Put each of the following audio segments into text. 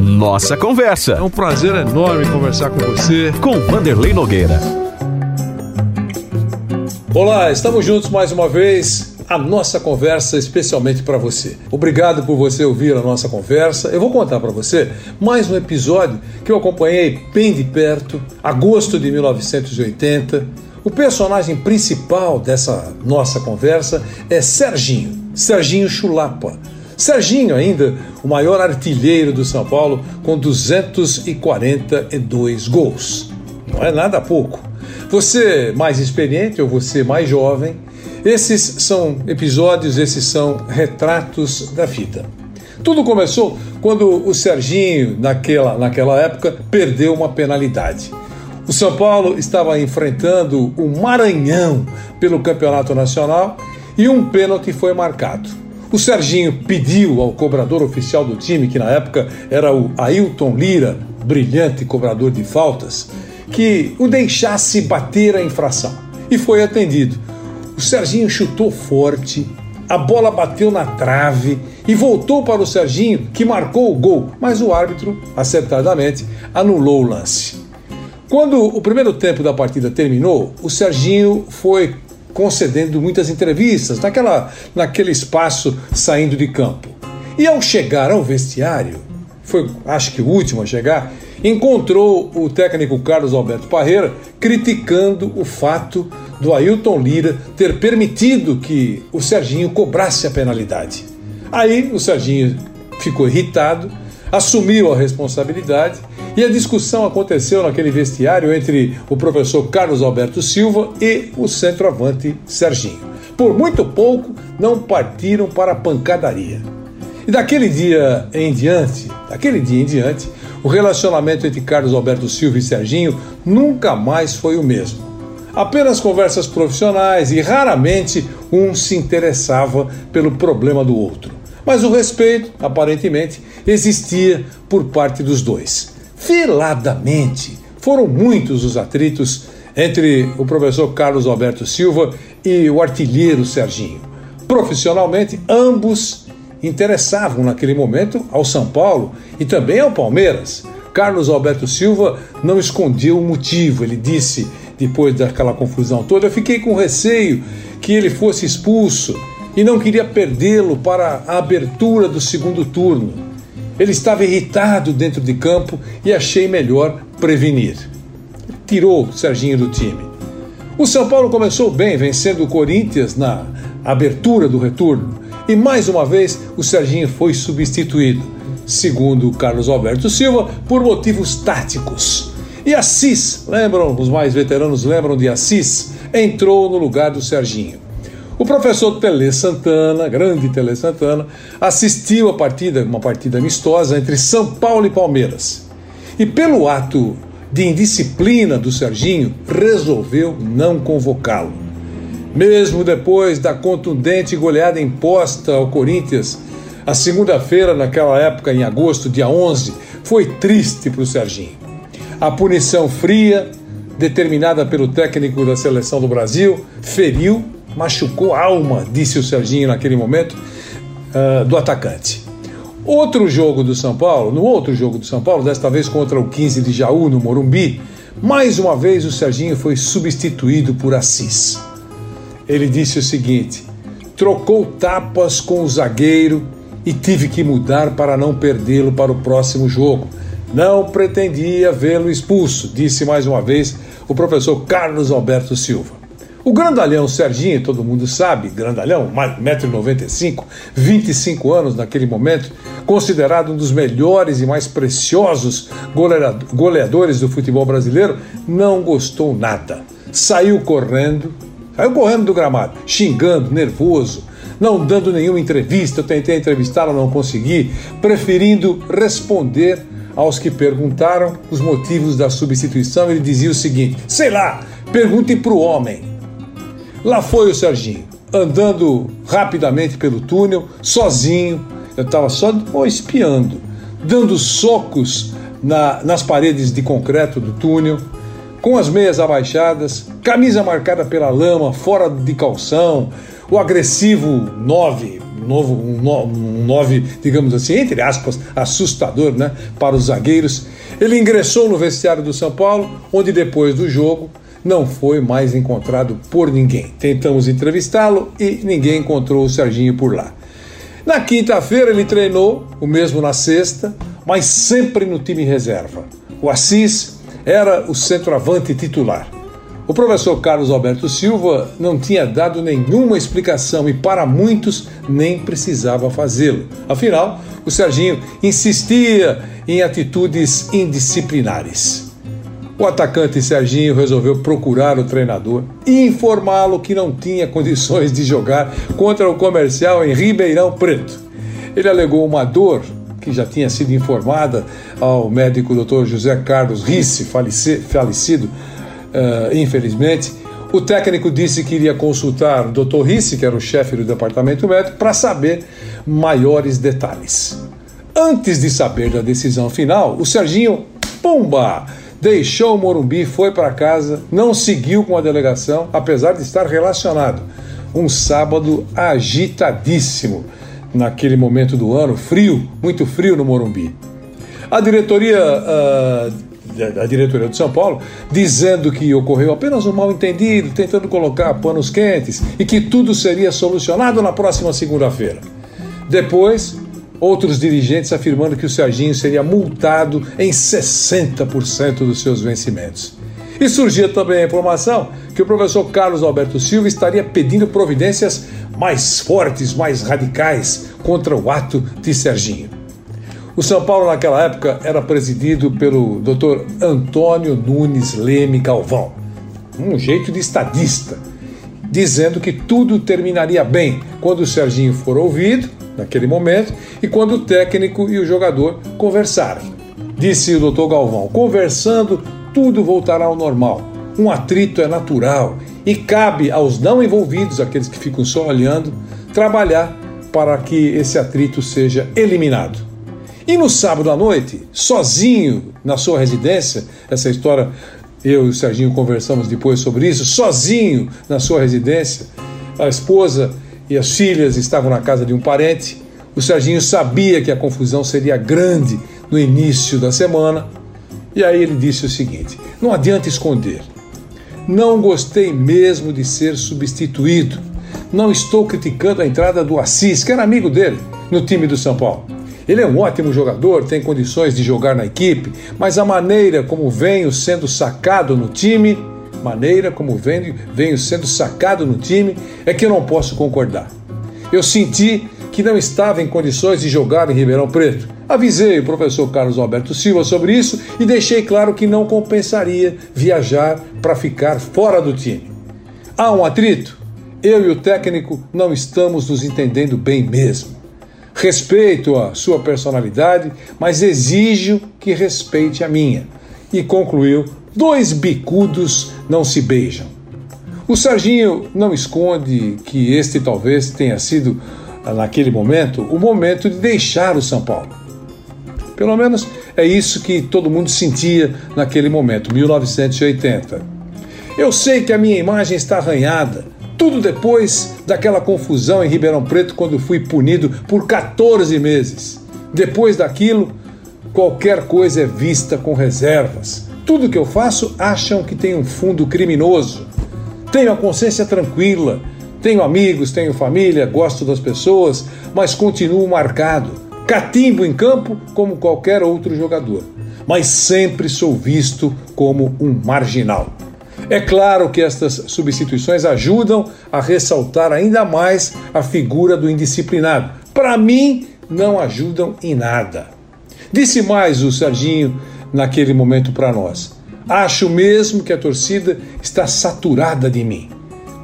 Nossa Conversa. É um prazer enorme conversar com você. Com Vanderlei Nogueira. Olá, estamos juntos mais uma vez. A nossa conversa especialmente para você. Obrigado por você ouvir a nossa conversa. Eu vou contar para você mais um episódio que eu acompanhei bem de perto, agosto de 1980. O personagem principal dessa nossa conversa é Serginho, Serginho Chulapa Serginho, ainda o maior artilheiro do São Paulo, com 242 gols. Não é nada pouco. Você mais experiente ou você mais jovem, esses são episódios, esses são retratos da vida. Tudo começou quando o Serginho, naquela, naquela época, perdeu uma penalidade. O São Paulo estava enfrentando o Maranhão pelo Campeonato Nacional e um pênalti foi marcado. O Serginho pediu ao cobrador oficial do time, que na época era o Ailton Lira, brilhante cobrador de faltas, que o deixasse bater a infração. E foi atendido. O Serginho chutou forte, a bola bateu na trave e voltou para o Serginho, que marcou o gol, mas o árbitro, acertadamente, anulou o lance. Quando o primeiro tempo da partida terminou, o Serginho foi concedendo muitas entrevistas naquela, naquele espaço saindo de campo. E ao chegar ao vestiário, foi acho que o último a chegar, encontrou o técnico Carlos Alberto Parreira criticando o fato do Ailton Lira ter permitido que o Serginho cobrasse a penalidade. Aí o Serginho ficou irritado, assumiu a responsabilidade e a discussão aconteceu naquele vestiário entre o professor Carlos Alberto Silva e o centroavante Serginho. Por muito pouco, não partiram para a pancadaria. E daquele dia em diante, daquele dia em diante, o relacionamento entre Carlos Alberto Silva e Serginho nunca mais foi o mesmo. Apenas conversas profissionais e raramente um se interessava pelo problema do outro. Mas o respeito, aparentemente, existia por parte dos dois veladamente. Foram muitos os atritos entre o professor Carlos Alberto Silva e o artilheiro Serginho. Profissionalmente, ambos interessavam naquele momento ao São Paulo e também ao Palmeiras. Carlos Alberto Silva não escondeu o motivo, ele disse, depois daquela confusão toda, eu fiquei com receio que ele fosse expulso e não queria perdê-lo para a abertura do segundo turno. Ele estava irritado dentro de campo e achei melhor prevenir. Tirou Serginho do time. O São Paulo começou bem, vencendo o Corinthians na abertura do retorno. E mais uma vez o Serginho foi substituído, segundo Carlos Alberto Silva, por motivos táticos. E Assis, lembram, os mais veteranos lembram de Assis, entrou no lugar do Serginho. O professor Tele Santana, grande Tele Santana, assistiu a partida, uma partida amistosa entre São Paulo e Palmeiras. E pelo ato de indisciplina do Serginho, resolveu não convocá-lo. Mesmo depois da contundente goleada imposta ao Corinthians, a segunda-feira, naquela época, em agosto, dia 11, foi triste para o Serginho. A punição fria, determinada pelo técnico da seleção do Brasil, feriu machucou a alma, disse o Serginho naquele momento, uh, do atacante. Outro jogo do São Paulo, no outro jogo do São Paulo, desta vez contra o 15 de Jaú, no Morumbi, mais uma vez o Serginho foi substituído por Assis. Ele disse o seguinte: trocou tapas com o zagueiro e tive que mudar para não perdê-lo para o próximo jogo. Não pretendia vê-lo expulso, disse mais uma vez o professor Carlos Alberto Silva. O grandalhão Serginho, todo mundo sabe, grandalhão, 1,95m, 25 anos naquele momento, considerado um dos melhores e mais preciosos goleadores do futebol brasileiro, não gostou nada. Saiu correndo, saiu correndo do gramado, xingando, nervoso, não dando nenhuma entrevista. Eu tentei entrevistá-lo, não consegui, preferindo responder Aos que perguntaram os motivos da substituição, ele dizia o seguinte: sei lá, perguntem para o homem. Lá foi o Serginho, andando rapidamente pelo túnel, sozinho. Eu estava só espiando, dando socos na, nas paredes de concreto do túnel, com as meias abaixadas, camisa marcada pela lama, fora de calção, o agressivo 9, novo, um 9, digamos assim, entre aspas, assustador né, para os zagueiros. Ele ingressou no vestiário do São Paulo, onde depois do jogo não foi mais encontrado por ninguém. Tentamos entrevistá-lo e ninguém encontrou o Serginho por lá. Na quinta-feira ele treinou, o mesmo na sexta, mas sempre no time reserva. O Assis era o centroavante titular. O professor Carlos Alberto Silva não tinha dado nenhuma explicação e, para muitos, nem precisava fazê-lo. Afinal, o Serginho insistia em atitudes indisciplinares. O atacante Serginho resolveu procurar o treinador e informá-lo que não tinha condições de jogar contra o comercial em Ribeirão Preto. Ele alegou uma dor que já tinha sido informada ao médico Dr. José Carlos Risse, falecido uh, infelizmente, o técnico disse que iria consultar o Dr. Risse, que era o chefe do departamento médico, para saber maiores detalhes. Antes de saber da decisão final, o Serginho, pumba, deixou o Morumbi, foi para casa, não seguiu com a delegação, apesar de estar relacionado. Um sábado agitadíssimo naquele momento do ano, frio, muito frio no Morumbi. A diretoria uh, da diretoria de São Paulo, dizendo que ocorreu apenas um mal-entendido, tentando colocar panos quentes e que tudo seria solucionado na próxima segunda-feira. Depois, outros dirigentes afirmando que o Serginho seria multado em 60% dos seus vencimentos. E surgia também a informação que o professor Carlos Alberto Silva estaria pedindo providências mais fortes, mais radicais contra o ato de Serginho. O São Paulo, naquela época, era presidido pelo Dr. Antônio Nunes Leme Galvão, um jeito de estadista, dizendo que tudo terminaria bem quando o Serginho for ouvido, naquele momento, e quando o técnico e o jogador conversarem. Disse o Dr. Galvão: conversando, tudo voltará ao normal. Um atrito é natural e cabe aos não envolvidos, aqueles que ficam só olhando, trabalhar para que esse atrito seja eliminado. E no sábado à noite, sozinho na sua residência, essa história eu e o Serginho conversamos depois sobre isso, sozinho na sua residência, a esposa e as filhas estavam na casa de um parente. O Serginho sabia que a confusão seria grande no início da semana, e aí ele disse o seguinte: não adianta esconder. Não gostei mesmo de ser substituído. Não estou criticando a entrada do Assis, que era amigo dele, no time do São Paulo. Ele é um ótimo jogador, tem condições de jogar na equipe, mas a maneira como venho sendo sacado no time, maneira como venho, venho sendo sacado no time, é que eu não posso concordar. Eu senti que não estava em condições de jogar em Ribeirão Preto. Avisei o professor Carlos Alberto Silva sobre isso e deixei claro que não compensaria viajar para ficar fora do time. Há um atrito? Eu e o técnico não estamos nos entendendo bem mesmo. Respeito a sua personalidade, mas exijo que respeite a minha. E concluiu: dois bicudos não se beijam. O Serginho não esconde que este talvez tenha sido, naquele momento, o momento de deixar o São Paulo. Pelo menos é isso que todo mundo sentia naquele momento, 1980. Eu sei que a minha imagem está arranhada, tudo depois daquela confusão em Ribeirão Preto, quando fui punido por 14 meses. Depois daquilo, qualquer coisa é vista com reservas. Tudo que eu faço acham que tem um fundo criminoso. Tenho a consciência tranquila, tenho amigos, tenho família, gosto das pessoas, mas continuo marcado. Catimbo em campo como qualquer outro jogador, mas sempre sou visto como um marginal. É claro que estas substituições ajudam a ressaltar ainda mais a figura do indisciplinado. Para mim, não ajudam em nada. Disse mais o Serginho naquele momento para nós. Acho mesmo que a torcida está saturada de mim.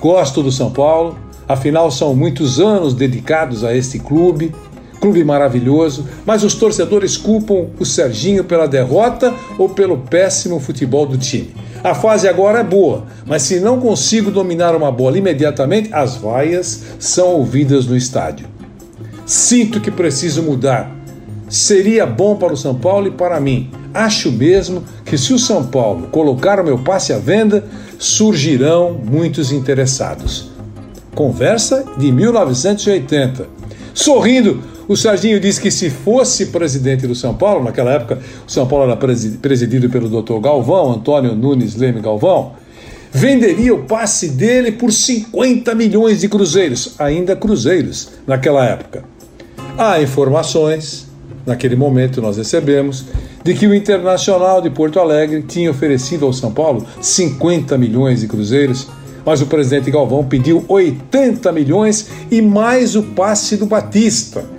Gosto do São Paulo, afinal são muitos anos dedicados a este clube clube maravilhoso, mas os torcedores culpam o Serginho pela derrota ou pelo péssimo futebol do time. A fase agora é boa, mas se não consigo dominar uma bola imediatamente, as vaias são ouvidas no estádio. Sinto que preciso mudar. Seria bom para o São Paulo e para mim. Acho mesmo que se o São Paulo colocar o meu passe à venda, surgirão muitos interessados. Conversa de 1980. Sorrindo, o Serginho disse que se fosse presidente do São Paulo, naquela época o São Paulo era presidido pelo Dr. Galvão, Antônio Nunes Leme Galvão, venderia o passe dele por 50 milhões de cruzeiros, ainda cruzeiros naquela época. Há informações, naquele momento nós recebemos, de que o Internacional de Porto Alegre tinha oferecido ao São Paulo 50 milhões de cruzeiros, mas o presidente Galvão pediu 80 milhões e mais o passe do Batista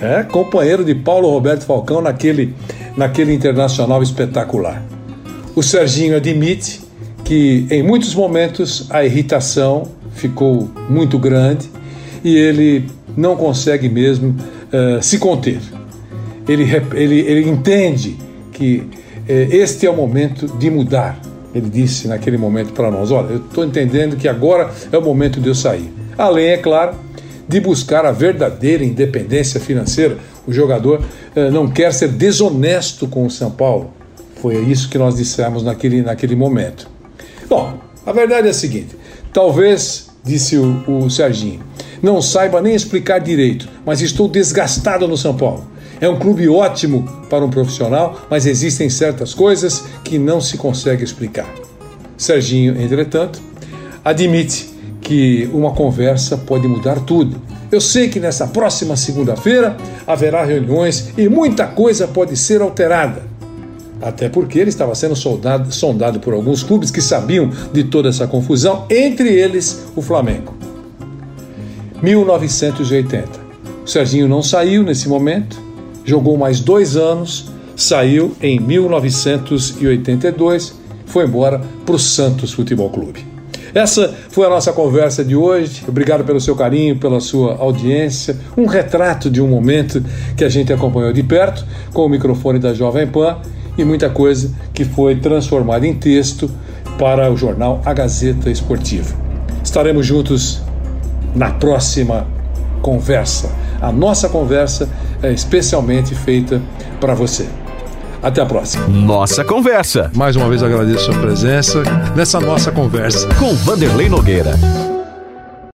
é, companheiro de Paulo Roberto Falcão naquele, naquele internacional espetacular. O Serginho admite que em muitos momentos a irritação ficou muito grande e ele não consegue mesmo uh, se conter. Ele, ele, ele entende que uh, este é o momento de mudar. Ele disse naquele momento para nós: Olha, eu estou entendendo que agora é o momento de eu sair. Além, é claro, de buscar a verdadeira independência financeira. O jogador eh, não quer ser desonesto com o São Paulo. Foi isso que nós dissemos naquele, naquele momento. Bom, a verdade é a seguinte: talvez, disse o, o Serginho, não saiba nem explicar direito, mas estou desgastado no São Paulo. É um clube ótimo para um profissional, mas existem certas coisas que não se consegue explicar. Serginho, entretanto, admite que uma conversa pode mudar tudo. Eu sei que nessa próxima segunda-feira haverá reuniões e muita coisa pode ser alterada. Até porque ele estava sendo soldado, sondado por alguns clubes que sabiam de toda essa confusão, entre eles o Flamengo. 1980. O Serginho não saiu nesse momento, jogou mais dois anos, saiu em 1982, foi embora para o Santos Futebol Clube. Essa foi a nossa conversa de hoje. Obrigado pelo seu carinho, pela sua audiência. Um retrato de um momento que a gente acompanhou de perto com o microfone da Jovem Pan e muita coisa que foi transformada em texto para o jornal A Gazeta Esportiva. Estaremos juntos na próxima conversa. A nossa conversa é especialmente feita para você. Até a próxima. Nossa Conversa. Mais uma vez agradeço a sua presença nessa nossa conversa. Com Vanderlei Nogueira.